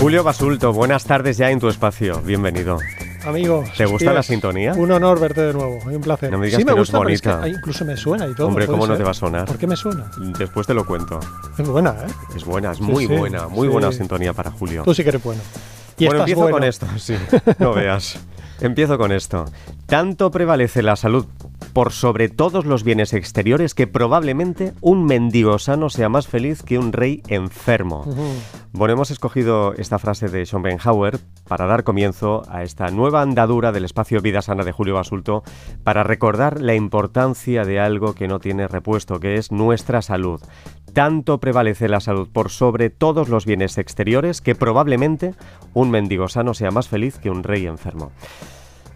Julio Basulto, buenas tardes ya en tu espacio. Bienvenido. Amigo. ¿Te gusta la sintonía? Un honor verte de nuevo. Un placer. No me digas sí, que me no es gusta, pero es que bonita. incluso me suena y todo. Hombre, ¿cómo no te va a sonar? ¿Por qué me suena? Después te lo cuento. Es buena, ¿eh? Es buena, es Sí, muy sí, buena, muy buena sintonía para Julio. Tú sí que eres bueno. Y bueno, empiezo bueno. con esto, sí. No veas. Empiezo con esto. Tanto prevalece la salud por sobre todos los bienes exteriores que probablemente un mendigo sano sea más feliz que un rey enfermo. Bueno, hemos escogido esta frase de Schopenhauer para dar comienzo a esta nueva andadura del espacio Vida Sana de Julio Basulto para recordar la importancia de algo que no tiene repuesto, que es nuestra salud. Tanto prevalece la salud por sobre todos los bienes exteriores que probablemente un mendigo sano sea más feliz que un rey enfermo.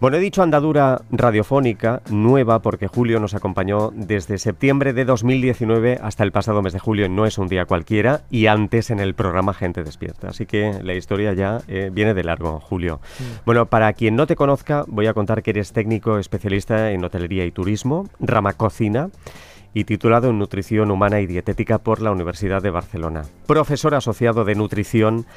Bueno, he dicho andadura radiofónica nueva porque Julio nos acompañó desde septiembre de 2019 hasta el pasado mes de julio, no es un día cualquiera, y antes en el programa Gente Despierta. Así que la historia ya eh, viene de largo, Julio. Bueno, para quien no te conozca, voy a contar que eres técnico especialista en hotelería y turismo, rama cocina y titulado en Nutrición Humana y Dietética por la Universidad de Barcelona. Profesor asociado de nutrición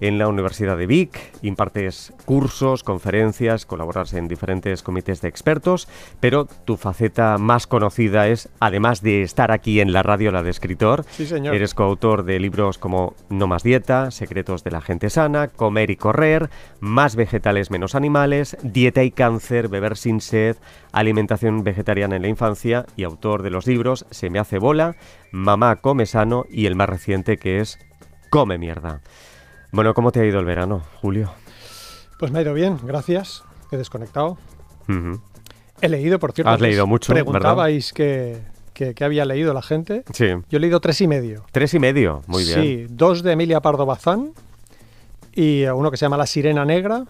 en la Universidad de Vic, impartes cursos, conferencias, colaboras en diferentes comités de expertos, pero tu faceta más conocida es, además de estar aquí en la radio, la de escritor, Sí, señor. eres coautor de libros como No más dieta, Secretos de la gente sana, Comer y correr, Más vegetales menos animales, Dieta y cáncer, Beber sin sed, Alimentación vegetariana en la infancia y autor de los libros Se me hace bola, Mamá come sano y el más reciente que es Come mierda. Bueno, ¿cómo te ha ido el verano, Julio? Pues me ha ido bien, gracias. He desconectado. He leído, por cierto. Has leído mucho, Preguntabais qué que, que había leído la gente. Sí, Yo he leído tres y medio. tres y medio, muy bien. Sí, dos de Emilia Pardo Bazán y uno que se llama La Sirena Negra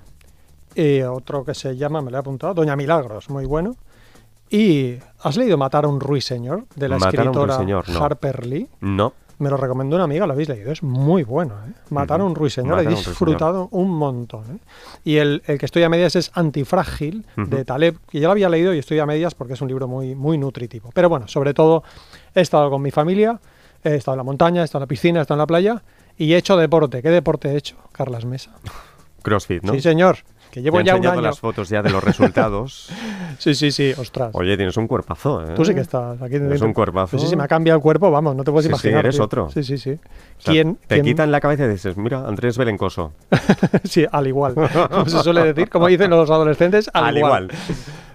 y otro que se llama, me lo he apuntado, Doña Milagros, muy bueno. Y ¿has leído Matar a un ruiseñor de la Matar escritora no. Harper Lee? No, Me lo recomendó una amiga, lo habéis leído, es muy bueno. ¿eh? Matar a un ruiseñor, he disfrutado un montón. ¿eh? Y el, el que estoy a medias es Antifrágil, de. Taleb, que ya lo había leído y estoy a medias porque es un libro muy, muy nutritivo. Pero bueno, sobre todo he estado con mi familia, he estado en la montaña, he estado en la piscina, he estado en la playa y he hecho deporte. ¿Qué deporte he hecho? Carlas Mesa. CrossFit, ¿no? Sí, señor. Que llevo Te he ya un año. las fotos ya de los resultados. Sí, sí, sí, ostras. Oye, tienes un cuerpazo, ¿eh? Tú sí que estás aquí Es un cuerpazo. Sí, sí, me ha cambiado el cuerpo, vamos, no te puedes Sí, sí, imaginar. eres tío. otro. Sí, sí, sí. O sea, ¿Quién, te quién- quitan la cabeza y dices, mira, Andrés Belencoso. sí, al igual. Como se suele decir, como dicen los adolescentes, al, Al igual. igual.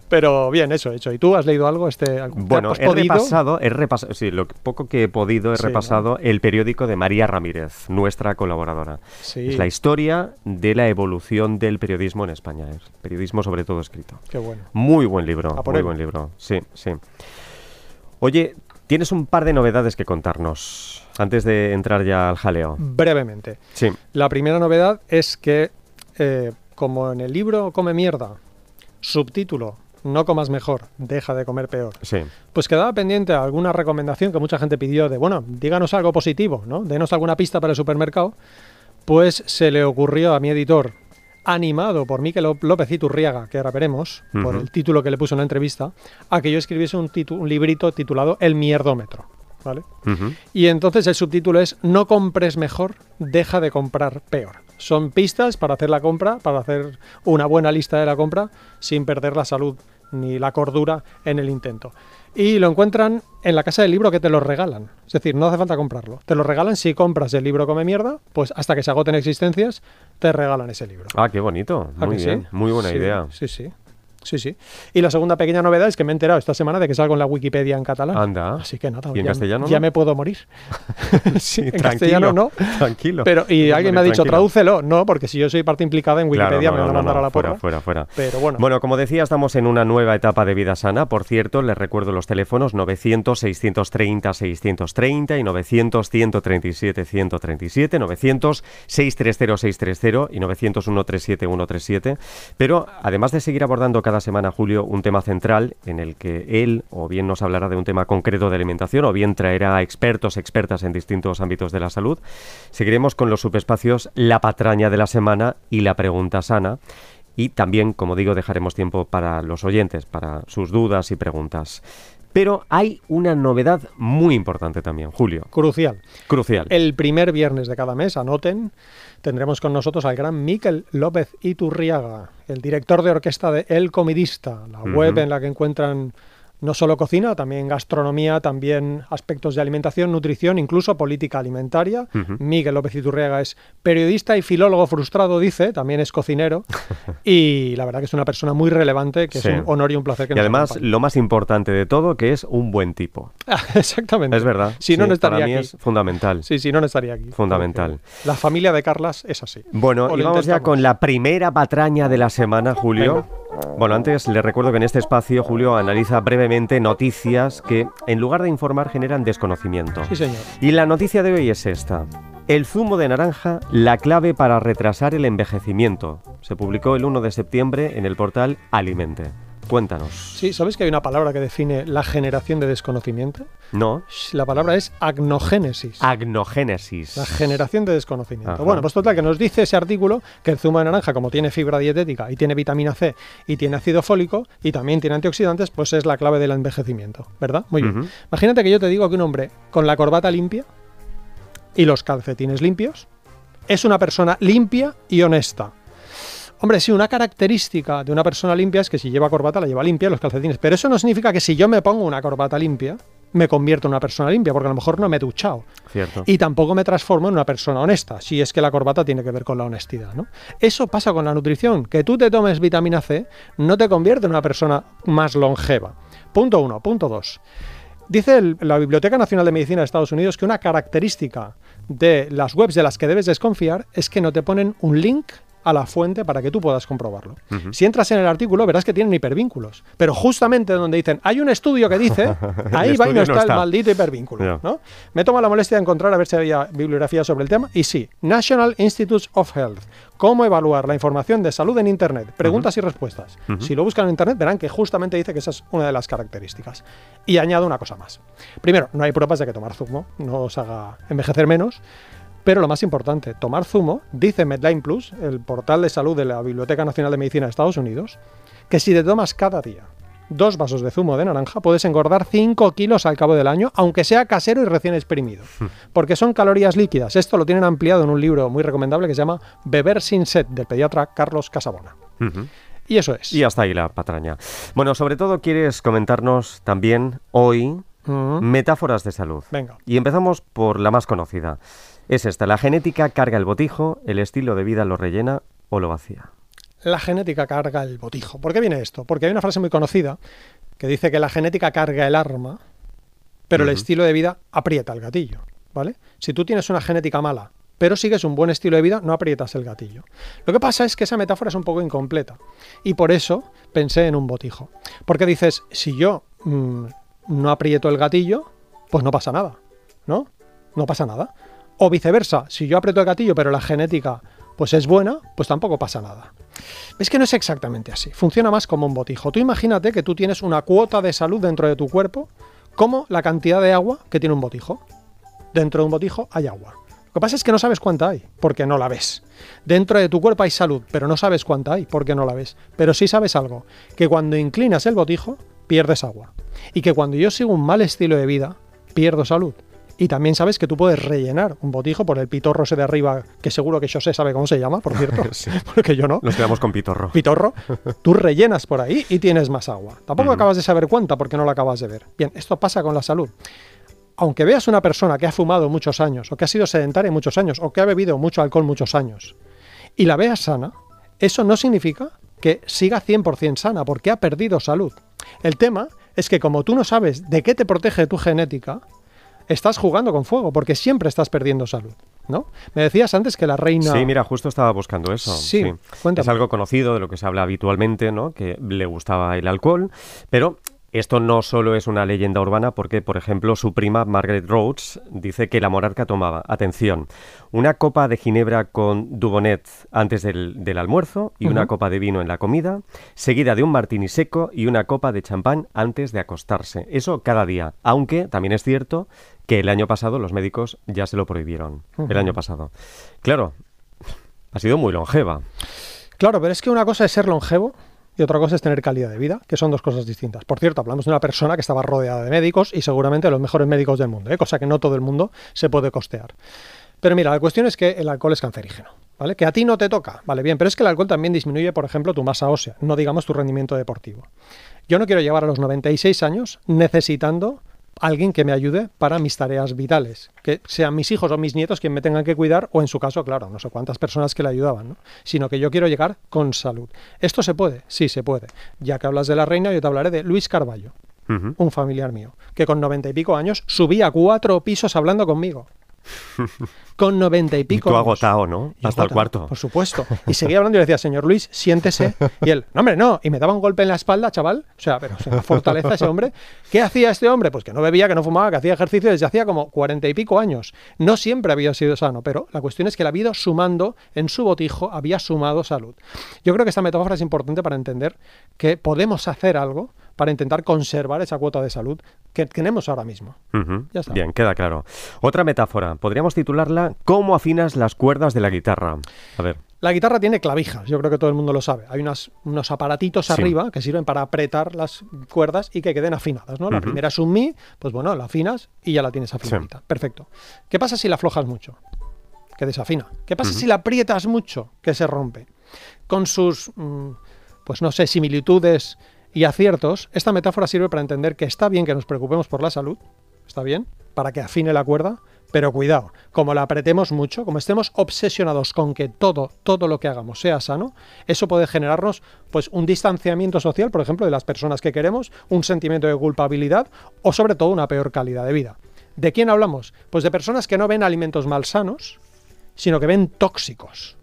Pero bien, eso, hecho. ¿Y tú has leído algo? Este, Bueno, ¿has he podido? repasado, he repasado, sí, lo poco que he podido, he Sí, ¿no? repasado el periódico de María Ramírez, nuestra colaboradora. Sí, Es la historia de la evolución del periodismo en España, es periodismo sobre todo escrito. qué bueno. Muy buen libro, muy él. buen libro, sí, sí. Oye, tienes un par de novedades que contarnos antes de entrar ya al jaleo. Brevemente. Sí, La primera novedad es que, eh, como en el libro Come Mierda, subtítulo, no comas mejor, deja de comer peor. sí. Pues quedaba pendiente alguna recomendación que mucha gente pidió de, bueno, díganos algo positivo, ¿no? Denos alguna pista para el supermercado. Pues se le ocurrió a mi editor, animado por Miquel Ló- López Iturriaga, que ahora veremos, por el título que le puso en la entrevista, a que yo escribiese un, librito titulado El mierdómetro, ¿vale? Y entonces el subtítulo es No compres mejor, deja de comprar peor. Son pistas para hacer la compra, para hacer una buena lista de la compra sin perder la salud ni la cordura en el intento. Y lo encuentran en la casa del libro que te lo regalan. Es decir, no hace falta comprarlo. Te lo regalan si compras el libro Come Mierda, pues hasta que se agoten existencias, te regalan ese libro. Ah, qué bonito, ¿A muy bien, sí? muy buena Sí, idea. Sí, sí. Sí, sí. Y la segunda pequeña novedad es que me he enterado esta semana de que salgo en la Wikipedia en catalán. Anda. Así que nada, ¿Y en ya, castellano ya no? me puedo morir. Sí, en castellano no. Tranquilo. Pero, y alguien me ha dicho, tranquilo. tradúcelo. No, porque si yo soy parte implicada en Claro, Wikipedia no, me van no, a mandar a la fuera, porra. fuera, fuera. Pero bueno, Bueno, como decía, estamos en una nueva etapa de vida sana. Por cierto, les recuerdo los teléfonos 900 630 630 y 900 137 137, 900 630 630 y 900 137 137. Pero además de seguir abordando cada semana, Julio, un tema central en el que él o bien nos hablará de un tema concreto de alimentación o bien traerá expertos, expertas en distintos ámbitos de la salud, seguiremos con los subespacios La patraña de la semana y La pregunta sana. Y también, como digo, dejaremos tiempo para los oyentes, para sus dudas y preguntas. Pero hay una novedad muy importante también, Julio. Crucial. Crucial. El primer viernes de cada mes, anoten, tendremos con nosotros al gran Miquel López Iturriaga, el director de orquesta de El Comidista, la web en la que encuentran no solo cocina, también gastronomía, también aspectos de alimentación, nutrición, incluso política alimentaria. Miguel López Iturriaga es periodista y filólogo frustrado, dice, también es cocinero y la verdad que es una persona muy relevante, que Sí. es un honor y un placer que Y nos además, acompañe. lo más importante de todo, que es un buen tipo. Ah, Exactamente. Es verdad. Si no, Sí, no estaría Para mí aquí. es fundamental. Sí, sí, no, no estaría aquí. Fundamental. La familia de Carlas es así. Bueno, O y vamos ya con la primera patraña de la semana, Julio. Bueno, antes le recuerdo que en este espacio Julio analiza brevemente noticias que, en lugar de informar, generan desconocimiento. Sí, señor. Y la noticia de hoy es esta. El zumo de naranja, la clave para retrasar el envejecimiento. Se publicó el 1 de septiembre en el portal Alimente. Cuéntanos. Sí, ¿sabes que hay una palabra que define la generación de desconocimiento? ¿No? La palabra es agnogénesis. Agnogénesis. La generación de desconocimiento. Ajá. Bueno, pues total, que nos dice ese artículo que el zumo de naranja, como tiene fibra dietética y tiene vitamina C y tiene ácido fólico y también tiene antioxidantes, pues es la clave del envejecimiento, ¿verdad? Muy bien. Imagínate que yo te digo que un hombre con la corbata limpia y los calcetines limpios es una persona limpia y honesta. Hombre, sí, una característica de una persona limpia es que si lleva corbata la lleva limpia los calcetines. Pero eso no significa que si yo me pongo una corbata limpia, me convierto en una persona limpia, porque a lo mejor no me he duchado. Cierto. Y tampoco me transformo en una persona honesta, si es que la corbata tiene que ver con la honestidad. ¿no? Eso pasa con la nutrición. Que tú te tomes vitamina C no te convierte en una persona más longeva. Punto uno. Punto dos. Dice el- la Biblioteca Nacional de Medicina de Estados Unidos que una característica de las webs de las que debes desconfiar es que no te ponen un link a la fuente para que tú puedas comprobarlo. Si entras en el artículo verás que tienen hipervínculos, pero justamente donde dicen hay un estudio que dice, ahí va y no no está, el maldito hipervínculo. ¿no? Me tomo la molestia de encontrar a ver si había bibliografía sobre el tema y sí, National Institutes of Health. ¿Cómo evaluar la información de salud en Internet? Preguntas y respuestas. Si lo buscan en Internet verán que justamente dice que esa es una de las características. Y añado una cosa más. Primero, no hay pruebas de que tomar zumo no os haga envejecer menos. Pero lo más importante, tomar zumo, dice Medline Plus, el portal de salud de la Biblioteca Nacional de Medicina de Estados Unidos, que si te tomas cada día dos vasos de zumo de naranja, puedes engordar 5 kilos al cabo del año, aunque sea casero y recién exprimido. Porque son calorías líquidas. Esto lo tienen ampliado en un libro muy recomendable que se llama Beber sin sed, del pediatra Carlos Casabona. Y eso es. Y hasta ahí la patraña. Bueno, sobre todo quieres comentarnos también hoy metáforas de salud. Venga. Y empezamos por la más conocida. Es esta, la genética carga el botijo, el estilo de vida lo rellena o lo vacía. La genética carga el botijo. ¿Por qué viene esto? Porque hay una frase muy conocida que dice que la genética carga el arma, pero el estilo de vida aprieta el gatillo. ¿Vale? Si tú tienes una genética mala, pero sigues un buen estilo de vida, no aprietas el gatillo. Lo que pasa es que esa metáfora es un poco incompleta. Y por eso pensé en un botijo. Porque dices, si yo mm, no aprieto el gatillo, pues no pasa nada. ¿No? No pasa nada. O viceversa, si yo aprieto el gatillo, pero la genética pues es buena, pues tampoco pasa nada. Es que no es exactamente así. Funciona más como un botijo. Tú imagínate que tú tienes una cuota de salud dentro de tu cuerpo, como la cantidad de agua que tiene un botijo. Dentro de un botijo hay agua. Lo que pasa es que no sabes cuánta hay, porque no la ves. Dentro de tu cuerpo hay salud, pero no sabes cuánta hay, porque no la ves. Pero sí sabes algo, que cuando inclinas el botijo, pierdes agua. Y que cuando yo sigo un mal estilo de vida, pierdo salud. Y también sabes que tú puedes rellenar un botijo por el pitorro ese de arriba, que seguro que José sabe cómo se llama, por cierto, Sí. porque yo no. Nos quedamos con pitorro. Pitorro, tú rellenas por ahí y tienes más agua. Tampoco acabas de saber cuánta porque no la acabas de ver. Bien, esto pasa con la salud. Aunque veas una persona que ha fumado muchos años, o que ha sido sedentaria muchos años, o que ha bebido mucho alcohol muchos años, y la veas sana, eso no significa que siga 100% sana, porque ha perdido salud. El tema es que como tú no sabes de qué te protege tu genética, estás jugando con fuego, porque siempre estás perdiendo salud, ¿no? Me decías antes que la reina... Sí, mira, justo estaba buscando eso. Sí, cuéntame. Es algo conocido de lo que se habla habitualmente, ¿no? Que le gustaba el alcohol, pero esto no solo es una leyenda urbana porque, por ejemplo, su prima Margaret Rhodes dice que la monarca tomaba, atención, una copa de ginebra con Dubonet antes del, del almuerzo y una copa de vino en la comida, seguida de un martini seco y una copa de champán antes de acostarse. Eso cada día, aunque también es cierto que el año pasado los médicos ya se lo prohibieron. El año pasado. Claro, ha sido muy longeva. Claro, pero es que una cosa es ser longevo y otra cosa es tener calidad de vida, que son dos cosas distintas. Por cierto, hablamos de una persona que estaba rodeada de médicos y seguramente los mejores médicos del mundo, ¿eh? cosa que no todo el mundo se puede costear. Pero mira, la cuestión es que el alcohol es cancerígeno, ¿vale? Que a ti no te toca, vale, bien, pero es que el alcohol también disminuye, por ejemplo, tu masa ósea, no digamos tu rendimiento deportivo. Yo no quiero llevar a los 96 años necesitando alguien que me ayude para mis tareas vitales, que sean mis hijos o mis nietos quien me tengan que cuidar, o en su caso, claro, no sé cuántas personas que le ayudaban, ¿no? sino que yo quiero llegar con salud. ¿Esto se puede? Sí, se puede. Ya que hablas de la reina, yo te hablaré de Luis Carballo, un familiar mío, que con noventa y pico años subía cuatro pisos hablando conmigo. Con noventa y pico. Y tú agotado, ¿no? Hasta el cuarto. Por supuesto. Y seguía hablando y le decía, señor Luis, siéntese. Y él, no, hombre, no. Y me daba un golpe en la espalda, chaval. O sea, pero se fortaleza ese hombre. ¿Qué hacía este hombre? Pues que no bebía, que no fumaba, que hacía ejercicio desde hacía como cuarenta y pico años. No siempre había sido sano, pero la cuestión es que la vida sumando en su botijo había sumado salud. Yo creo que esta metáfora es importante para entender que podemos hacer algo para intentar conservar esa cuota de salud que tenemos ahora mismo. Bien, queda claro. Otra metáfora, podríamos titularla ¿Cómo afinas las cuerdas de la guitarra? A ver. La guitarra tiene clavijas, yo creo que todo el mundo lo sabe. Hay unas, unos aparatitos arriba que sirven para apretar las cuerdas y que queden afinadas. ¿no? La primera es un mi, pues bueno, la afinas y ya la tienes afinadita. Perfecto. ¿Qué pasa si la aflojas mucho? Que desafina. ¿Qué pasa si la aprietas mucho? Que se rompe. Con sus, mm, pues no sé, similitudes y aciertos, esta metáfora sirve para entender que está bien que nos preocupemos por la salud, está bien, para que afine la cuerda, pero cuidado, como la apretemos mucho, como estemos obsesionados con que todo, todo lo que hagamos sea sano, eso puede generarnos pues un distanciamiento social, por ejemplo, de las personas que queremos, un sentimiento de culpabilidad o sobre todo una peor calidad de vida. ¿De quién hablamos? Pues de personas que no ven alimentos malsanos, sino que ven tóxicos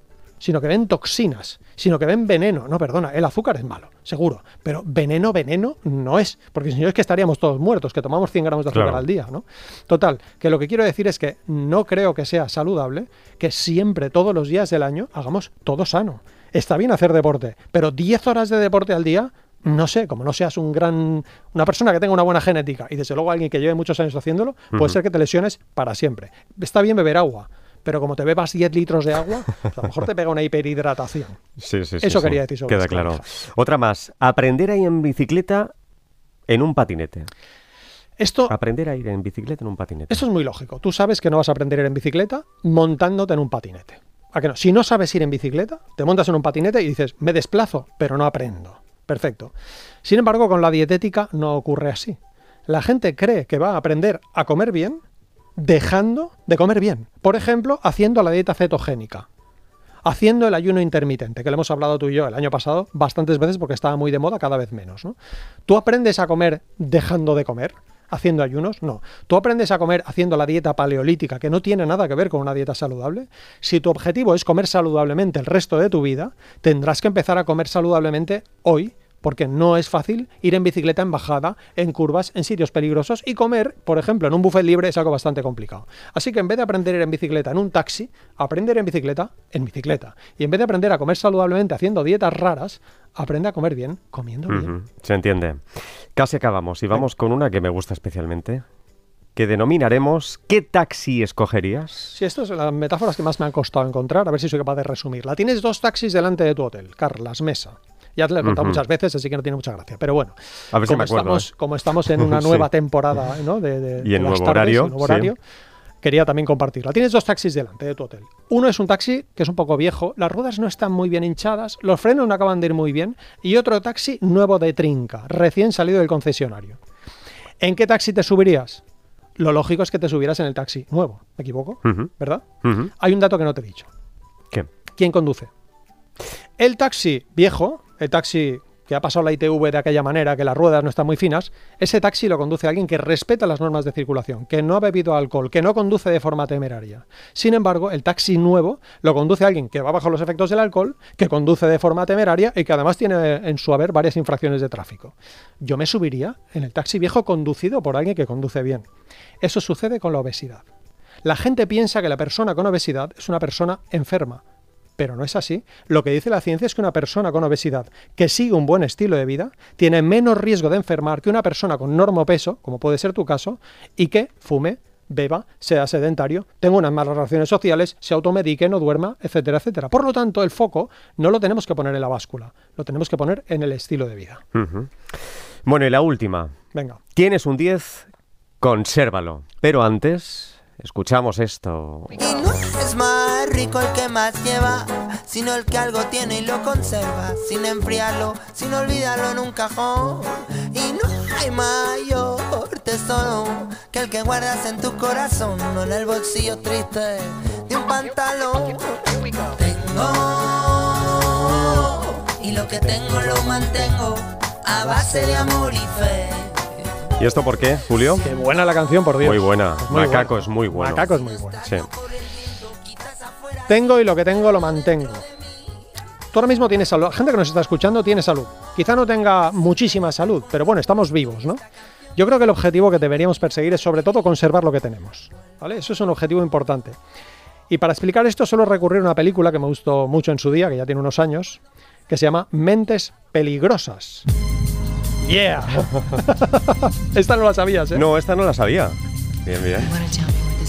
sino que ven toxinas, sino que ven veneno. No, perdona, el azúcar es malo, seguro, pero veneno, veneno no es, porque si no es que estaríamos todos muertos, que tomamos 100 gramos de azúcar al día, ¿no? Total, que lo que quiero decir es que no creo que sea saludable que siempre, todos los días del año, hagamos todo sano. Está bien hacer deporte, pero 10 horas de deporte al día no sé, como no seas un gran una persona que tenga una buena genética y desde luego alguien que lleve muchos años haciéndolo, puede ser que te lesiones para siempre. Está bien beber agua, pero como te bebas 10 litros de agua, pues a lo mejor te pega una hiperhidratación. Sí, sí, sí. Eso quería decir sobre Queda claro. Otra más. Aprender a ir en bicicleta en un patinete. Esto, aprender a ir en bicicleta en un patinete. Eso es muy lógico. Tú sabes que no vas a aprender a ir en bicicleta montándote en un patinete. ¿A que no? Si no sabes ir en bicicleta, te montas en un patinete y dices, me desplazo, pero no aprendo. Perfecto. Sin embargo, con la dietética no ocurre así. La gente cree que va a aprender a comer bien dejando de comer bien. Por ejemplo, haciendo la dieta cetogénica. Haciendo el ayuno intermitente, que lo hemos hablado tú y yo el año pasado bastantes veces porque estaba muy de moda, cada vez menos. ¿no? ¿Tú aprendes a comer dejando de comer? haciendo ayunos? No. ¿Tú aprendes a comer haciendo la dieta paleolítica, que no tiene nada que ver con una dieta saludable? Si tu objetivo es comer saludablemente el resto de tu vida, tendrás que empezar a comer saludablemente hoy porque no es fácil ir en bicicleta en bajada, en curvas, en sitios peligrosos y comer, por ejemplo, en un buffet libre es algo bastante complicado. Así que en vez de aprender a ir en bicicleta en un taxi, aprender en bicicleta en bicicleta. Y en vez de aprender a comer saludablemente haciendo dietas raras, aprende a comer bien comiendo bien. Se entiende. Casi acabamos y vamos con una que me gusta especialmente que denominaremos ¿Qué taxi escogerías? Sí, estas son las metáforas que más me han costado encontrar, a ver si soy capaz de resumirla. Tienes dos taxis delante de tu hotel, Carlas Mesa. Ya te lo he contado muchas veces, así que no tiene mucha gracia. Pero bueno, como, estamos, ¿eh? como estamos en una nueva temporada ¿no? de, y en nuevo horario, quería también compartirla. Tienes dos taxis delante de tu hotel. Uno es un taxi que es un poco viejo, las ruedas no están muy bien hinchadas, los frenos no acaban de ir muy bien, y otro taxi nuevo de trinca, recién salido del concesionario. ¿En qué taxi te subirías? Lo lógico es que te subieras en el taxi nuevo, ¿me equivoco? ¿Verdad? Hay un dato que no te he dicho. ¿Qué? ¿Quién conduce? El taxi viejo, el taxi que ha pasado la ITV de aquella manera, que las ruedas no están muy finas, ese taxi lo conduce alguien que respeta las normas de circulación, que no ha bebido alcohol, que no conduce de forma temeraria. Sin embargo, el taxi nuevo lo conduce alguien que va bajo los efectos del alcohol, que conduce de forma temeraria y que además tiene en su haber varias infracciones de tráfico. Yo me subiría en el taxi viejo conducido por alguien que conduce bien. Eso sucede con la obesidad. La gente piensa que la persona con obesidad es una persona enferma, pero no es así. Lo que dice la ciencia es que una persona con obesidad que sigue un buen estilo de vida tiene menos riesgo de enfermar que una persona con peso, como puede ser tu caso, y que fume beba, sea sedentario, tenga unas malas relaciones sociales, se automedique, no duerma, etcétera, etcétera. Por lo tanto, el foco no lo tenemos que poner en la báscula, lo tenemos que poner en el estilo de vida. Bueno, y la última. Venga. Tienes un 10, consérvalo. Pero antes, escuchamos esto. Rico el que más lleva, sino el que algo tiene y lo conserva, sin enfriarlo, sin olvidarlo en un cajón. Y no hay mayor tesoro que el que guardas en tu corazón, no en el bolsillo triste de un pantalón. Tengo, y lo que tengo lo mantengo a base de amor y fe. ¿Y esto por qué, Julio? Qué buena la canción, por Dios. Muy buena. Es muy Macaco buena. es muy bueno. Macaco es muy bueno. Sí. Tengo y lo que tengo lo mantengo. Tú ahora mismo tienes salud. La gente que nos está escuchando tiene salud. Quizá no tenga muchísima salud, pero bueno, estamos vivos, ¿no? Yo creo que el objetivo que deberíamos perseguir es sobre todo conservar lo que tenemos. ¿Vale? Eso es un objetivo importante. Y para explicar esto suelo recurrir a una película que me gustó mucho en su día, que ya tiene unos años, que se llama Mentes Peligrosas. ¡Yeah! Esta no la sabías, ¿eh? No, esta no la sabía. Bien, bien.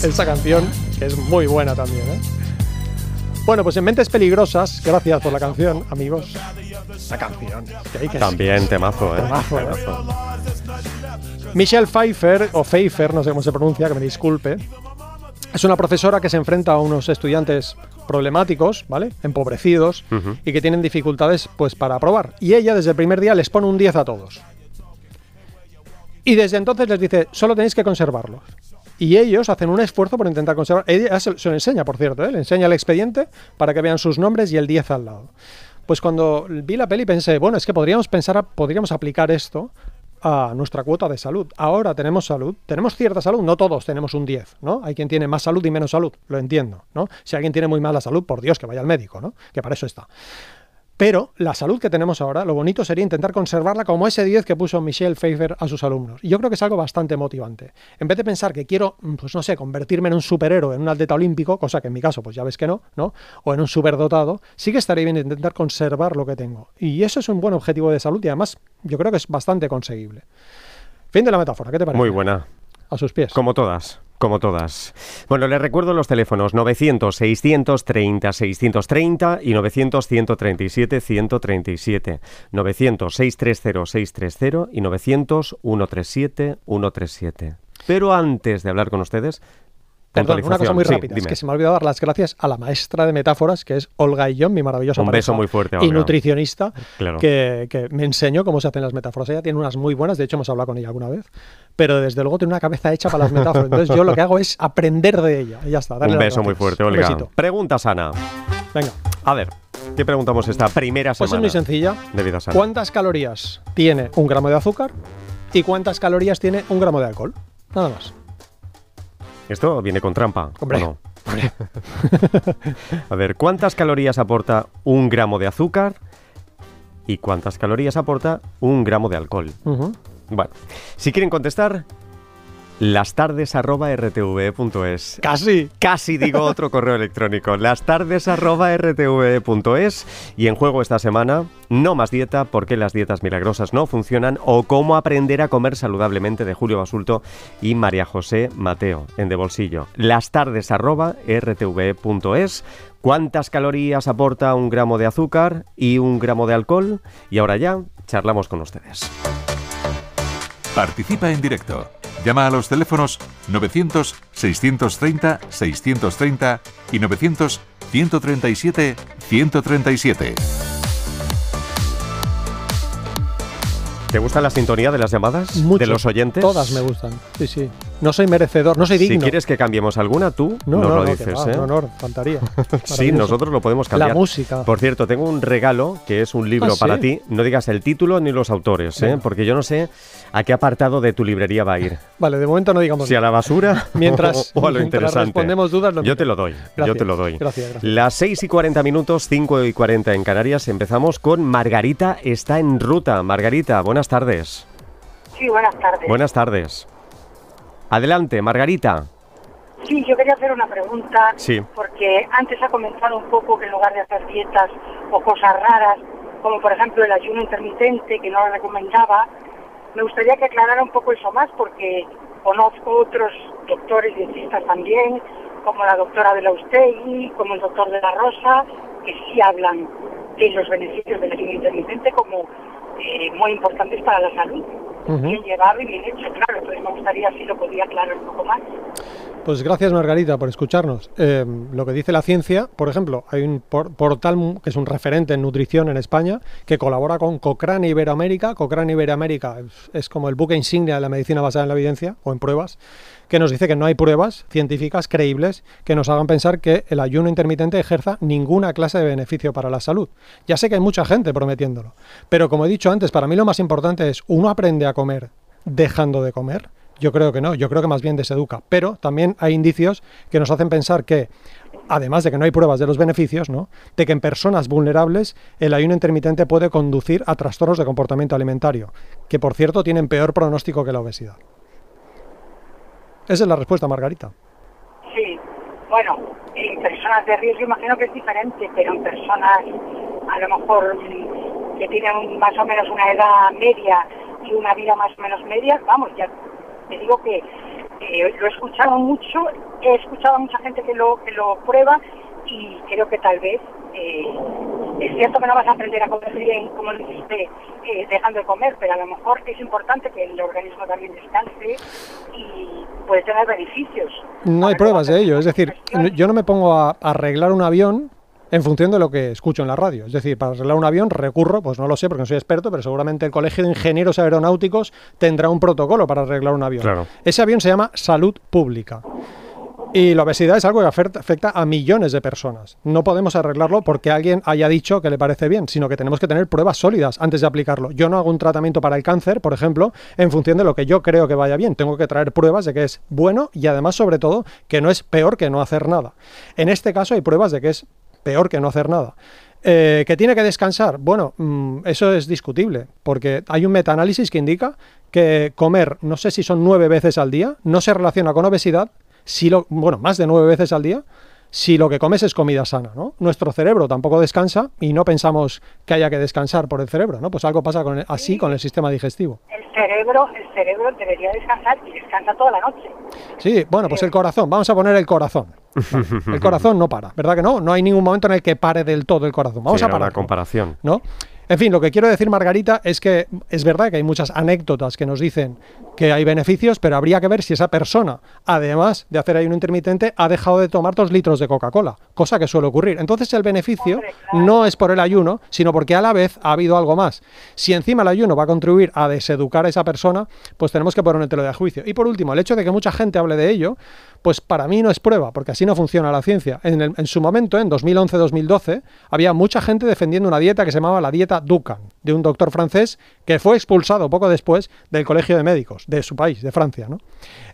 Esta canción, que es muy buena también, ¿eh? Bueno, pues en Mentes Peligrosas, gracias por la canción, amigos. La canción. que hay que- También temazo, ¿eh? Temazo, ¿eh? Michelle Pfeiffer, o Pfeiffer, no sé cómo se pronuncia, que me disculpe, es una profesora que se enfrenta a unos estudiantes problemáticos, ¿vale? Empobrecidos y que tienen dificultades pues para aprobar. Y ella desde el primer día les pone un 10 a todos. Y desde entonces les dice, solo tenéis que conservarlos. Y ellos hacen un esfuerzo por intentar conservar. Ella se, lo enseña, por cierto, ¿eh? le enseña el expediente para que vean sus nombres y el 10 al lado. Pues cuando vi la peli pensé, bueno, es que podríamos pensar, podríamos aplicar esto a nuestra cuota de salud. Ahora tenemos salud, tenemos cierta salud, no todos tenemos un 10, ¿no? Hay quien tiene más salud y menos salud, lo entiendo, ¿no? Si alguien tiene muy mala salud, por Dios, que vaya al médico, ¿no? Que para eso está. Pero la salud que tenemos ahora, lo bonito sería intentar conservarla como ese 10 que puso Michelle Pfeiffer a sus alumnos. Y yo creo que es algo bastante motivante. En vez de pensar que quiero, mm, pues no sé, convertirme en un superhéroe, en un atleta olímpico, cosa que en mi caso, pues ya ves que no, ¿no? O en un superdotado, sí que estaría bien intentar conservar lo que tengo. Y eso es un buen objetivo de salud y además yo creo que es bastante conseguible. Fin de la metáfora, ¿qué te parece? Muy buena. A sus pies. Como todas, como todas. Bueno, les recuerdo los teléfonos 900-630-630 y 900-137-137. 900-630-630 y 900-137-137. Pero antes de hablar con ustedes, Perdón, una cosa muy Sí, rápida. es que se me ha olvidado dar las gracias a la maestra de metáforas, que es Olga Illón, mi maravillosa Un pareja beso muy fuerte, Y nutricionista, Claro. que, que me enseñó cómo se hacen las metáforas. Ella tiene unas muy buenas, de hecho hemos hablado con ella alguna vez, pero desde luego tiene una cabeza hecha para las metáforas. Entonces yo lo que hago es aprender de ella. Y ya está. darle Un beso muy fuerte, Un Olga. besito. Pregunta sana. Venga, A ver, ¿qué preguntamos esta primera pues es semana muy sencilla. de vida sana? ¿Cuántas calorías tiene un gramo de azúcar y cuántas calorías tiene un gramo de alcohol? Nada más. Esto viene con trampa. ¿o Hombre. no? A ver, ¿cuántas calorías aporta un gramo de azúcar y cuántas calorías aporta un gramo de alcohol? Bueno, si quieren contestar, lastardes.rtve.es. Casi. Casi digo otro correo electrónico, lastardes.rtve.es y en juego esta semana, no más dieta, porque las dietas milagrosas no funcionan o cómo aprender a comer saludablemente de Julio Basulto y María José Mateo en De Bolsillo. lastardes.rtve.es ¿Cuántas calorías aporta un gramo de azúcar y un gramo de alcohol? Y ahora ya charlamos con ustedes. Participa en directo. Llama a los teléfonos 900-630-630 y 900-137-137. ¿Te gusta la sintonía de las llamadas? Mucho. ¿De los oyentes? Todas me gustan. Sí, sí. No soy merecedor, no soy Si digno. quieres que cambiemos alguna, tú no, nos no, lo no, que dices, va, ¿eh? un honor, faltaría. Sí, nosotros lo podemos cambiar. La música. Por cierto, tengo un regalo que es un libro Ah, ¿sí? para ti. No digas el título ni los autores, ¿eh? Porque yo no sé a qué apartado de tu librería va a ir. Vale, de momento no digamos Si a la basura Mientras- o, o a lo mientras interesante. respondemos dudas, lo yo te mismo. lo doy. yo Gracias, te lo doy. gracias, gracias. Las 6 y 40 minutos, 5 y 40 en Canarias. Empezamos con Margarita está en ruta. Margarita, buenas tardes. Sí, buenas tardes. Buenas tardes. Adelante, Margarita. Sí, yo quería hacer una pregunta. Sí. Porque antes ha comentado un poco que en lugar de hacer dietas o cosas raras, como por ejemplo el ayuno intermitente, que no lo recomendaba, me gustaría que aclarara un poco eso más, porque conozco otros doctores dietistas también, como la doctora de la Ustegui, como el doctor de la Rosa, que sí hablan de los beneficios del ayuno intermitente como eh, muy importantes para la salud. Bien llevado y bien hecho, claro. Entonces me gustaría si lo podía aclarar un poco más. Pues gracias Margarita por escucharnos. Eh, lo que dice la ciencia, por ejemplo, hay un portal que es un referente en nutrición en España que colabora con Cochrane Iberoamérica. Cochrane Iberoamérica es como el buque insignia de la medicina basada en la evidencia o en pruebas, que nos dice que no hay pruebas científicas creíbles que nos hagan pensar que el ayuno intermitente ejerza ninguna clase de beneficio para la salud. Ya sé que hay mucha gente prometiéndolo, pero como he dicho antes, para mí lo más importante es uno aprende a comer dejando de comer yo creo que no, yo creo que más bien deseduca. Pero también hay indicios que nos hacen pensar que, además de que no hay pruebas de los beneficios, ¿no? de que en personas vulnerables el ayuno intermitente puede conducir a trastornos de comportamiento alimentario, que por cierto tienen peor pronóstico que la obesidad. Esa es la respuesta, Margarita. Sí, bueno, en personas de riesgo imagino que es diferente, pero en personas a lo mejor que tienen más o menos una edad media y una vida más o menos media, vamos, ya te digo que lo he escuchado mucho, he escuchado a mucha gente que lo, que lo prueba y creo que tal vez eh, es cierto que no vas a aprender a comer bien, como lo dijiste, eh, dejando de comer, pero a lo mejor es importante que el organismo también descanse y puede tener beneficios. No hay pruebas de ello, es decir, yo no me pongo a arreglar un avión en función de lo que escucho en la radio. Es decir, para arreglar un avión recurro, pues no lo sé porque no soy experto, pero seguramente el Colegio de Ingenieros Aeronáuticos tendrá un protocolo para arreglar un avión. Ese avión se llama salud pública. Y la obesidad es algo que afecta a millones de personas. No podemos arreglarlo porque alguien haya dicho que le parece bien, sino que tenemos que tener pruebas sólidas antes de aplicarlo. Yo no hago un tratamiento para el cáncer, por ejemplo, en función de lo que yo creo que vaya bien. Tengo que traer pruebas de que es bueno y además, sobre todo, que no es peor que no hacer nada. En este caso hay pruebas de que es peor que no hacer nada. Eh, ¿Que tiene que descansar? Bueno, mm, eso es discutible, porque hay un metaanálisis que indica que comer, no sé si son nueve veces al día, no se relaciona con obesidad, si lo, bueno, más de nueve veces al día, si lo que comes es comida sana, ¿no? Nuestro cerebro tampoco descansa y no pensamos que haya que descansar por el cerebro, ¿no? Pues algo pasa con así con el sistema digestivo. El cerebro, el cerebro debería descansar y descansa toda la noche. Sí, bueno, pues el corazón, vamos a poner el corazón. El corazón no para, ¿verdad que no? No hay ningún momento en el que pare del todo el corazón. Vamos a parar. Una comparación. ¿No? En fin, lo que quiero decir, Margarita, es que es verdad que hay muchas anécdotas que nos dicen que hay beneficios, pero habría que ver si esa persona, además de hacer ayuno intermitente, ha dejado de tomar dos litros de Coca-Cola, cosa que suele ocurrir. Entonces el beneficio no es por el ayuno, sino porque a la vez ha habido algo más. Si encima el ayuno va a contribuir a deseducar a esa persona, pues tenemos que poner un de juicio. Y por último, el hecho de que mucha gente hable de ello, pues para mí no es prueba, porque así no funciona la ciencia. En, su momento, en 2011-2012, había mucha gente defendiendo una dieta que se llamaba la dieta Dukan, de un doctor francés que fue expulsado poco después del Colegio de Médicos de su país, de Francia.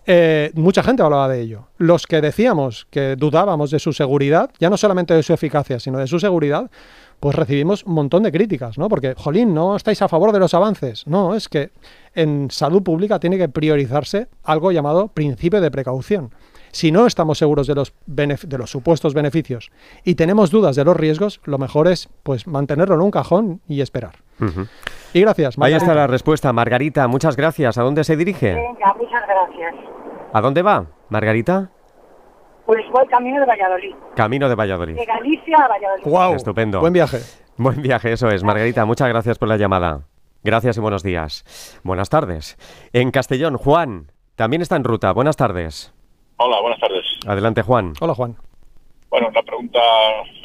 Eh, mucha gente hablaba de ello. Los que decíamos que dudábamos de su seguridad, ya no solamente de su eficacia, sino de su seguridad, pues recibimos un montón de críticas, ¿no? Porque, jolín, no estáis a favor de los avances. No, es que en salud pública tiene que priorizarse algo llamado principio de precaución. Si no estamos seguros de los, de los supuestos beneficios y tenemos dudas de los riesgos, lo mejor es pues mantenerlo en un cajón y esperar. Y gracias. Ahí está la respuesta, Margarita. Muchas gracias. ¿A dónde se dirige? Venga, muchas gracias. ¿A dónde va, Margarita? Pues voy camino de Valladolid. Camino de Valladolid. De Galicia a Valladolid. Wow. Estupendo. Buen viaje. Buen viaje, eso es. Margarita, muchas gracias por la llamada. Gracias y buenos días. Buenas tardes. En Castellón, Juan, también está en ruta. Buenas tardes. Hola, buenas tardes. Adelante, Juan. Hola, Juan. Bueno, la pregunta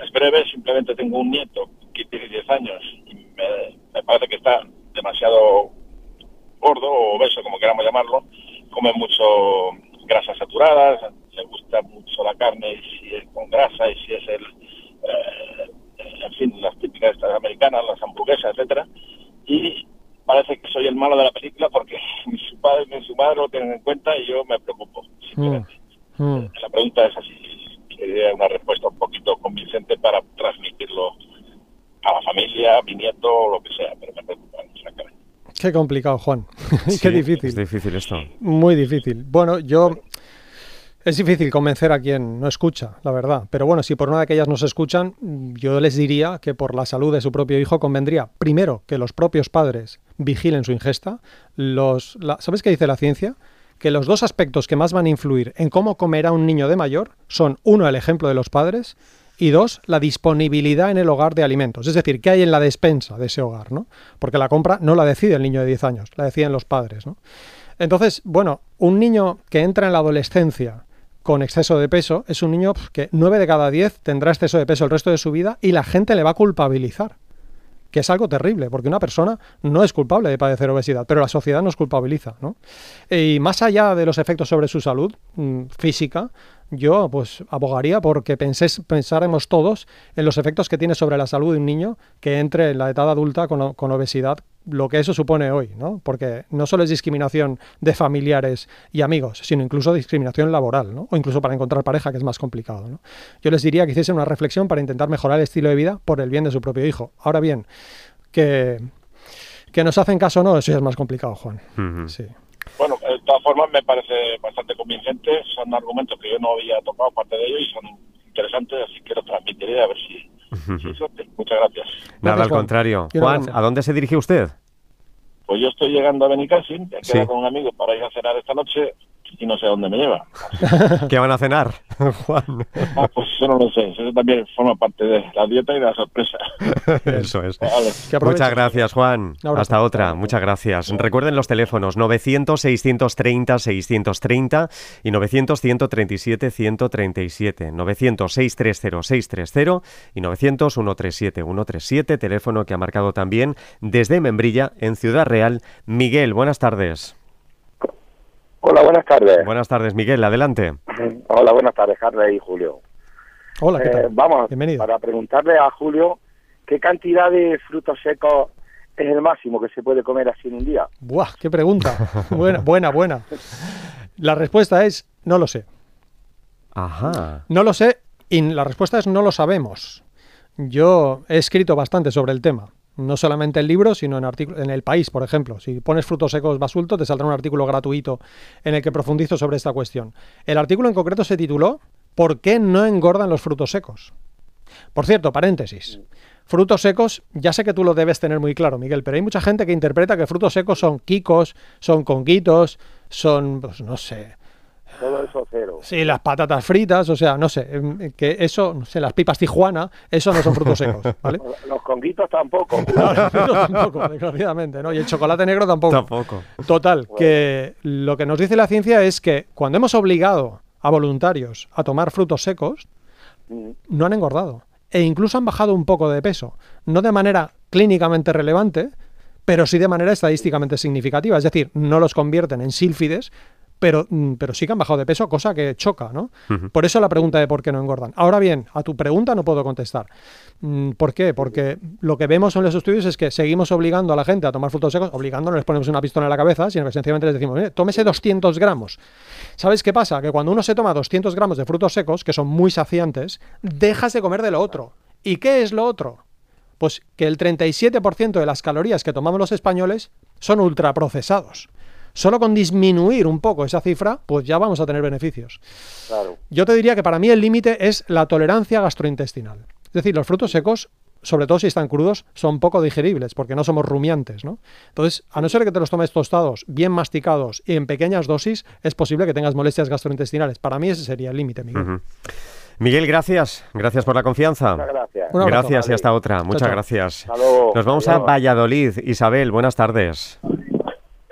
es breve. Simplemente tengo un nieto que tiene 10 años y me, parece que está demasiado gordo o obeso, como queramos llamarlo. Come mucho grasas saturadas, le gusta mucho la carne y si es con grasa y si es el, eh, en fin, las típicas estas americanas, las hamburguesas, etcétera. Y parece que soy el malo de la película porque ni su padre ni su madre lo tienen en cuenta y yo me preocupo. Simplemente. Mm. La pregunta es así, quería una respuesta un poquito convincente para transmitirlo a la familia, a mi nieto o lo que sea, pero me preocupa Qué complicado, Juan. Qué difícil. Es difícil esto. Muy difícil. Bueno, yo... Es difícil convencer a quien no escucha, la verdad. Pero bueno, si por una de aquellas no se escuchan, yo les diría que por la salud de su propio hijo convendría, primero, que los propios padres vigilen su ingesta. Los, ¿Sabes qué dice la ciencia? Que los dos aspectos que más van a influir en cómo comerá un niño de mayor son, uno, el ejemplo de los padres y dos, la disponibilidad en el hogar de alimentos. Es decir, qué hay en la despensa de ese hogar, ¿no? Porque la compra no la decide el niño de 10 años, la deciden los padres, ¿no? Entonces, bueno, un niño que entra en la adolescencia con exceso de peso es un niño que 9 de cada 10 tendrá exceso de peso el resto de su vida y la gente le va a culpabilizar que es algo terrible, porque una persona no es culpable de padecer obesidad, pero la sociedad nos culpabiliza, ¿no? Y más allá de los efectos sobre su salud mm, física, yo pues abogaría porque pensés, pensáramos todos en los efectos que tiene sobre la salud de un niño que entre en la edad adulta con, con obesidad, lo que eso supone hoy, ¿no? Porque no solo es discriminación de familiares y amigos, sino incluso discriminación laboral, ¿no? O incluso para encontrar pareja, que es más complicado, ¿no? Yo les diría que hiciesen una reflexión para intentar mejorar el estilo de vida por el bien de su propio hijo. Ahora bien, que, que nos hacen caso o no, eso ya es más complicado, Juan. Sí. Bueno, de todas formas me parece bastante convincente, son argumentos que yo no había tocado parte de ellos y son interesantes, así que los transmitiré a ver si, suerte. Muchas gracias. Nada, Gracias, al contrario. Juan. ¿a dónde se dirige usted? Pues yo estoy llegando a Benicassin, he Sí. quedado con un amigo para ir a cenar esta noche y no sé a dónde me lleva. ¿Qué van a cenar, Juan? Ah, pues eso no lo sé, eso también forma parte de la dieta y de la sorpresa. Eso es. Vale. Muchas gracias, Juan. Hasta otra. Muchas gracias. Recuerden los teléfonos 900-630-630 y 900-137-137. 900-630-630 y 900-137-137. Teléfono que ha marcado también desde Membrilla, en Ciudad Real. Miguel, buenas tardes. Hola, buenas tardes. Buenas tardes, Miguel. Adelante. Hola, buenas tardes, Carles y Julio. Hola, ¿qué Eh, tal? vamos, Bienvenido. para preguntarle a Julio qué cantidad de frutos secos es el máximo que se puede comer así en un día. Buah, qué pregunta. buena, buena, buena. La respuesta es no lo sé. Ajá. No lo sé y la respuesta es no lo sabemos. Yo he escrito bastante sobre el tema. No solamente en libros, sino en, en El País, por ejemplo. Si pones frutos secos basulto, te saldrá un artículo gratuito en el que profundizo sobre esta cuestión. El artículo en concreto se tituló ¿Por qué no engordan los frutos secos? Por cierto, paréntesis. Frutos secos, ya sé que tú lo debes tener muy claro, Miguel, pero hay mucha gente que interpreta que frutos secos son quicos, son conguitos, son, pues no sé, Todo eso cero. Sí, las patatas fritas, o sea, no sé, em, que eso, no sé, las pipas Tijuana, eso no son frutos secos, ¿vale? Los conguitos tampoco. No, los frutos tampoco, desgraciadamente, ¿no? Y el chocolate negro tampoco. Tampoco. Total, que lo que nos dice la ciencia es que cuando hemos obligado a voluntarios a tomar frutos secos, Mm, no han engordado. E incluso han bajado un poco de peso. No de manera clínicamente relevante, pero sí de manera estadísticamente significativa. Es decir, no los convierten en sílfides, pero, mm, pero sí que han bajado de peso, cosa que choca, ¿no? Por eso la pregunta de por qué no engordan. Ahora bien, a tu pregunta no puedo contestar. Mm, ¿Por qué? Porque lo que vemos en los estudios es que seguimos obligando a la gente a tomar frutos secos, obligando, no les ponemos una pistola en la cabeza, sino que sencillamente les decimos, "Mire, tómese 200 gramos. ¿Sabes qué pasa? Que cuando uno se toma 200 gramos de frutos secos, que son muy saciantes, dejas de comer de lo otro. ¿Y qué es lo otro? Pues que el 37% de las calorías que tomamos los españoles son ultraprocesados. Solo con disminuir un poco esa cifra, pues ya vamos a tener beneficios. claro. Yo te diría que para mí el límite es la tolerancia gastrointestinal. Es decir, los frutos secos, sobre todo si están crudos, son poco digeribles porque no somos rumiantes, ¿no? Entonces, a no ser que te los tomes tostados, bien masticados y en pequeñas dosis, es posible que tengas molestias gastrointestinales. Para mí ese sería el límite, Miguel. Miguel, gracias. Gracias por la confianza. Muchas gracias. Abrazo. Gracias y hasta otra. Muchas chao. gracias. Hasta luego. Nos vamos a. Valladolid. Isabel, buenas tardes.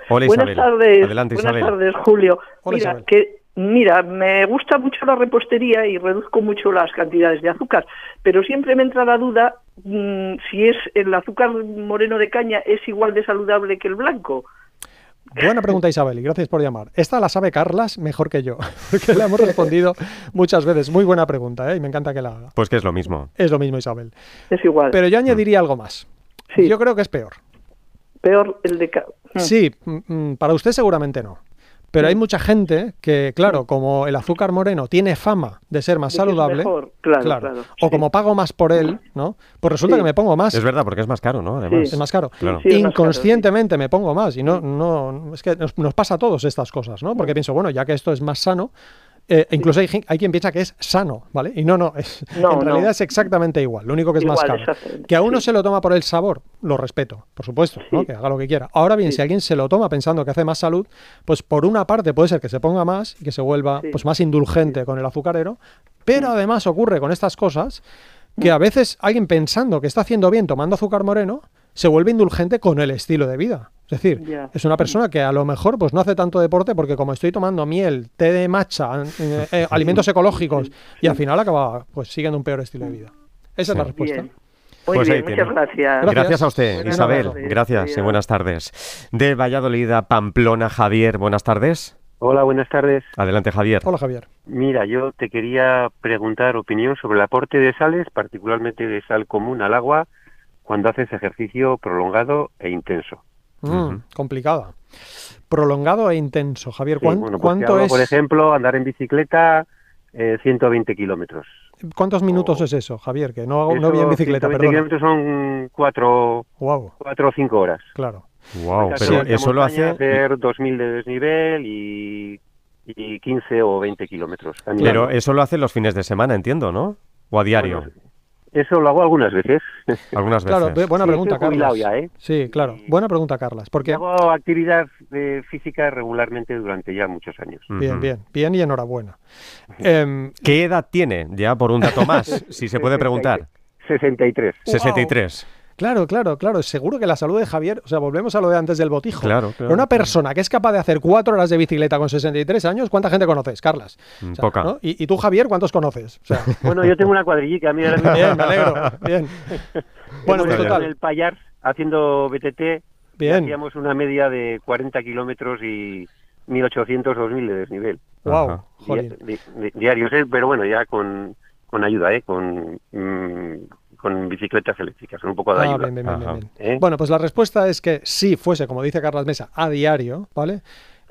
Hola Buenas Isabel. tardes. Adelante Buenas Isabel. tardes, Julio. Hola, mira, Isabel. que mira, me gusta mucho la repostería y reduzco mucho las cantidades de azúcar, pero siempre me entra la duda mm, si es el azúcar moreno de caña es igual de saludable que el blanco. Buena pregunta, Isabel, y gracias por llamar. Esta la sabe Carlas mejor que yo, porque la hemos respondido muchas veces. Muy buena pregunta, ¿eh? y me encanta que la haga. Pues que es lo mismo. Es lo mismo, Isabel. Es igual. Pero yo añadiría algo más. Sí. Yo creo que es peor. Peor el de Mm. Sí, mm, mm, para usted seguramente no. Pero hay mucha gente que, claro, como el azúcar moreno tiene fama de ser más saludable, mejor, claro, claro, o sí. como pago más por él, ¿no? Pues resulta Sí. que me pongo más. Es verdad, porque es más caro, ¿no? Además. Es más caro. Claro. Sí, es más caro, Inconscientemente me pongo más. Y no, no, es que nos, nos pasa a todos estas cosas, ¿no? Porque pienso, bueno, ya que esto es más sano, Eh, incluso hay, hay quien piensa que es sano, ¿vale? Y no, no, es, No, en no. realidad es exactamente igual. Lo único que es más caro. Que a uno sí. se lo toma por el sabor, lo respeto, por supuesto, ¿no? Que haga lo que quiera. Ahora bien, Sí. si alguien se lo toma pensando que hace más salud, pues por una parte puede ser que se ponga más y que se vuelva pues más indulgente con el azucarero, pero además ocurre con estas cosas que a veces alguien pensando que está haciendo bien tomando azúcar moreno se vuelve indulgente con el estilo de vida. Es decir, es una persona que a lo mejor pues no hace tanto deporte porque como estoy tomando miel, té de matcha, eh, eh, alimentos ecológicos y al final acaba pues siguiendo un peor estilo de vida. Esa es la respuesta. Bien. Muy Pues bien, muchas gracias. Gracias. Gracias a usted, Buenas Isabel. tardes. Gracias y buenas tardes. De Valladolid a Pamplona, Javier. Buenas tardes. Hola, buenas tardes. Adelante, Javier. Hola Javier. Mira, yo te quería preguntar opinión sobre el aporte de sales, particularmente de sal común al agua, cuando haces ejercicio prolongado e intenso. Mm, Ujú. Complicada. Prolongado e intenso. Javier, Sí, ¿cuán- bueno, pues ¿cuánto hablo, es? Por ejemplo, andar en bicicleta eh, 120 kilómetros. ¿Cuántos minutos o- es eso, Javier? Que no, hago, no voy en bicicleta, 120 perdón. kilómetros son 4 Wow, cuatro o 5 horas. claro. Wow, Casi pero eso lo hace. hacer 2000 de desnivel y, y 15 o 20 kilómetros. Pero eso lo hace los fines de semana, entiendo, ¿no? O a diario. Bueno, eso lo hago algunas veces. Algunas veces. Claro, bu- buena Sí, pregunta, Carlos. ya, ¿eh? Sí, claro. Buena pregunta, Carlas. Porque Hago actividad eh, física regularmente durante ya muchos años. bien, bien, bien y enhorabuena. Em, ¿Qué edad tiene? Ya por un dato más, si se puede preguntar. 63. 63. Claro, claro, claro. Seguro que la salud de Javier, o sea, volvemos a lo de antes del botijo. Claro, claro, Pero una persona que es capaz de hacer cuatro horas de bicicleta con 63 años, ¿cuánta gente conoces, Carlas? Mm, O sea, poca. ¿no? ¿Y, y tú, Javier, cuántos conoces? O sea, Bueno, yo tengo una cuadrillita. Mira, bien, me alegro. Bien. Bueno, pues total. en el Payars haciendo BTT. Bien. Hacíamos una media de 40 kilómetros y 1800, 2000 de desnivel. Wow. Di- di- diarios, ¿eh? pero bueno, ya con, con ayuda, ¿eh? Con, mm, con bicicletas eléctricas, un poco de Ah, ayuda. bien, bien, bien. ¿Eh? Bueno, pues la respuesta es que si fuese, como dice Carlas Mesa, a diario, ¿vale?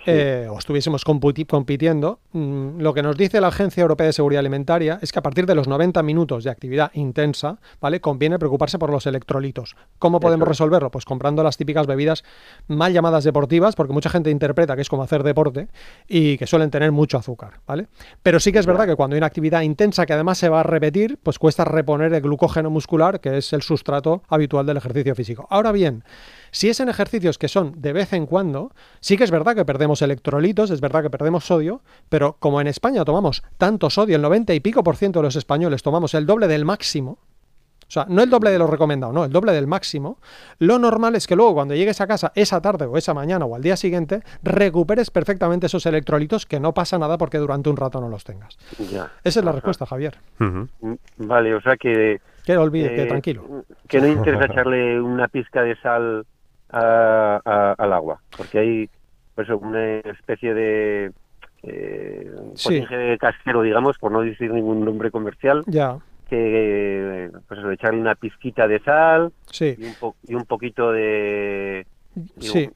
Eh, o estuviésemos compitiendo, mm, lo que nos dice la Agencia Europea de Seguridad Alimentaria es que a partir de los 90 minutos de actividad intensa, ¿vale? Conviene preocuparse por los electrolitos. ¿Cómo podemos Eso es. resolverlo? Pues comprando las típicas bebidas mal llamadas deportivas, porque mucha gente interpreta que es como hacer deporte y que suelen tener mucho azúcar, ¿vale? Pero sí que es verdad que cuando hay una actividad intensa que además se va a repetir, pues cuesta reponer el glucógeno muscular, que es el sustrato habitual del ejercicio físico. Ahora bien, si es en ejercicios que son de vez en cuando, sí que es verdad que perdemos electrolitos, es verdad que perdemos sodio, pero como en España tomamos tanto sodio, el 90 y pico por ciento de los españoles tomamos el doble del máximo, o sea, no el doble de lo recomendado, no, el doble del máximo. Lo normal es que luego cuando llegues a casa esa tarde o esa mañana o al día siguiente, recuperes perfectamente esos electrolitos que no pasa nada porque durante un rato no los tengas. Ya. Esa es la Ajá. respuesta, Javier. Vale, o sea que... Que olvide, que eh, tranquilo. Que no interesa echarle una pizca de sal a- a- al agua, porque hay pues, una especie de eh, Sí. digamos, por no decir ningún nombre comercial, Ya, que pues eso, echarle una pizquita de sal sí. y un, po- y un poquito de... Sí.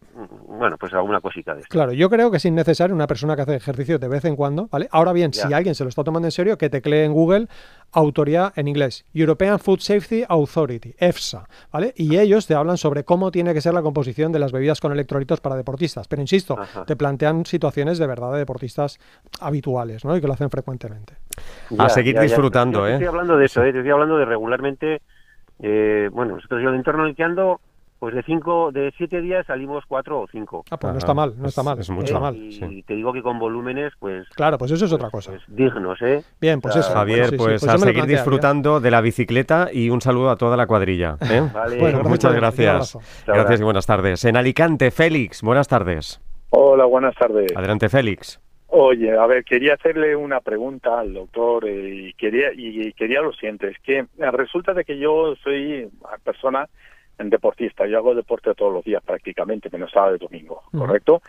bueno, pues alguna cosita de esto. Claro, yo creo que es innecesario una persona que hace ejercicio de vez en cuando, ¿vale? Ahora bien, Ya. si alguien se lo está tomando en serio, que teclee en Google autoridad en inglés, European Food Safety Authority, EFSA, ¿vale? Y ellos te hablan sobre cómo tiene que ser la composición de las bebidas con electrolitos para deportistas. Pero insisto, Ajá. te plantean situaciones de verdad de deportistas habituales, ¿no? Y que lo hacen frecuentemente. A seguir disfrutando, Yo te ¿eh? Estoy hablando de eso, ¿eh? Te estoy hablando de regularmente, eh, bueno, nosotros yo el entorno limpiando, pues de cinco, de siete días salimos cuatro o cinco. Ah, pues no está mal, no Es- está mal, es no mucho. mal. Y sí. te digo que con volúmenes, pues, Claro, pues eso es otra cosa. pues dignos, ¿eh? Bien, pues Ah, eso. Javier, Sí, sí, pues, yo a seguir disfrutando de la bicicleta y un saludo a toda la cuadrilla. ¿eh? Vale. Bueno, Muchas un gracias. Gracias y buenas tardes. En Alicante, Félix, buenas tardes. Hola, buenas tardes. Adelante, Félix. Oye, a ver, quería hacerle una pregunta al doctor eh, y quería y quería lo siguiente, es que eh, resulta de que yo soy una persona deportista, yo hago deporte todos los días prácticamente, menos sábado y domingo. ¿correcto?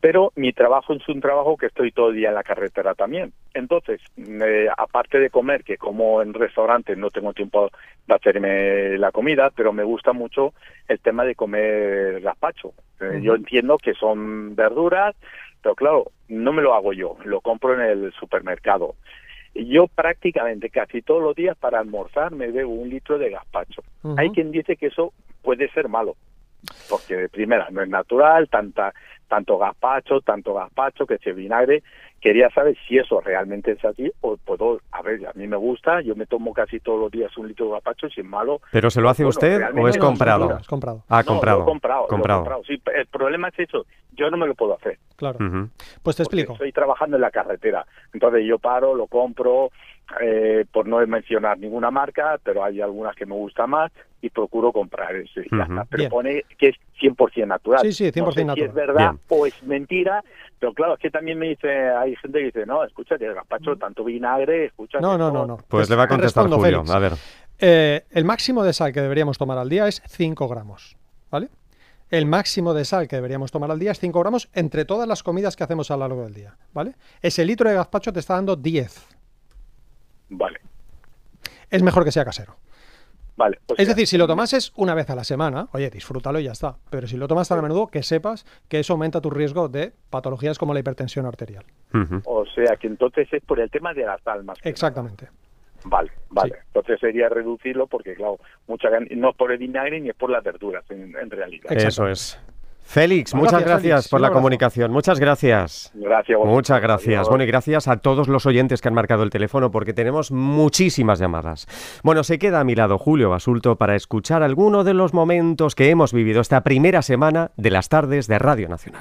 Pero mi trabajo es un trabajo que estoy todo el día en la carretera también. Entonces, eh, aparte de comer, que como en restaurantes no tengo tiempo de hacerme la comida, pero me gusta mucho el tema de comer gazpacho. Eh, Yo entiendo que son verduras, pero claro, no me lo hago yo, lo compro en el supermercado. Yo prácticamente casi todos los días para almorzar me bebo un litro de gazpacho. Hay quien dice que eso puede ser malo, porque de primera no es natural, tanta tanto gazpacho, tanto gazpacho, que ese vinagre. Quería saber si eso realmente es así o puedo, a ver, a mí me gusta, yo me tomo casi todos los días un litro de gazpacho, si es malo. ¿Pero se lo hace Bueno, usted o es comprado? No, es comprado. Ah, No, comprado. lo he comprado, lo he comprado. Sí, el problema es eso, yo no me lo puedo hacer. Claro. Pues te porque explico. Estoy trabajando en la carretera. Entonces yo paro, lo compro, eh, por no mencionar ninguna marca, pero hay algunas que me gustan más y procuro comprar y está. Pero Bien. pone que es 100% natural. Sí, sí, 100% no sé Si natural. es verdad Bien. o es mentira, pero claro, es que también me dice, hay gente que dice, no, escucha, que el gazpacho, tanto vinagre, escucha. No, no, no, no. Pues le va a te contestar respondo, Julio. Félix. A ver. Eh, el máximo de sal que deberíamos tomar al día es 5 gramos, ¿vale? El máximo de sal que deberíamos tomar al día es 5 gramos entre todas las comidas que hacemos a lo largo del día, ¿vale? Ese litro de gazpacho te está dando 10. Vale, Es mejor que sea casero. vale. o Es decir, si lo tomases una vez a la semana, oye, disfrútalo y ya está. Pero si lo tomas tan a menudo, que sepas que eso aumenta tu riesgo de patologías como la hipertensión arterial. O sea que entonces es por el tema de las almas. Exactamente. Vale, vale. Sí. Entonces sería reducirlo porque, claro, mucha, no es por el vinagre ni es por las verduras en, en realidad. Eso es. Félix, muchas gracias por la comunicación. Muchas gracias. Gracias. vosotros. Muchas gracias. Adiós. Bueno, y gracias a todos los oyentes que han marcado el teléfono porque tenemos muchísimas llamadas. Bueno, se queda a mi lado Julio Basulto para escuchar alguno de los momentos que hemos vivido esta primera semana de las tardes de Radio Nacional.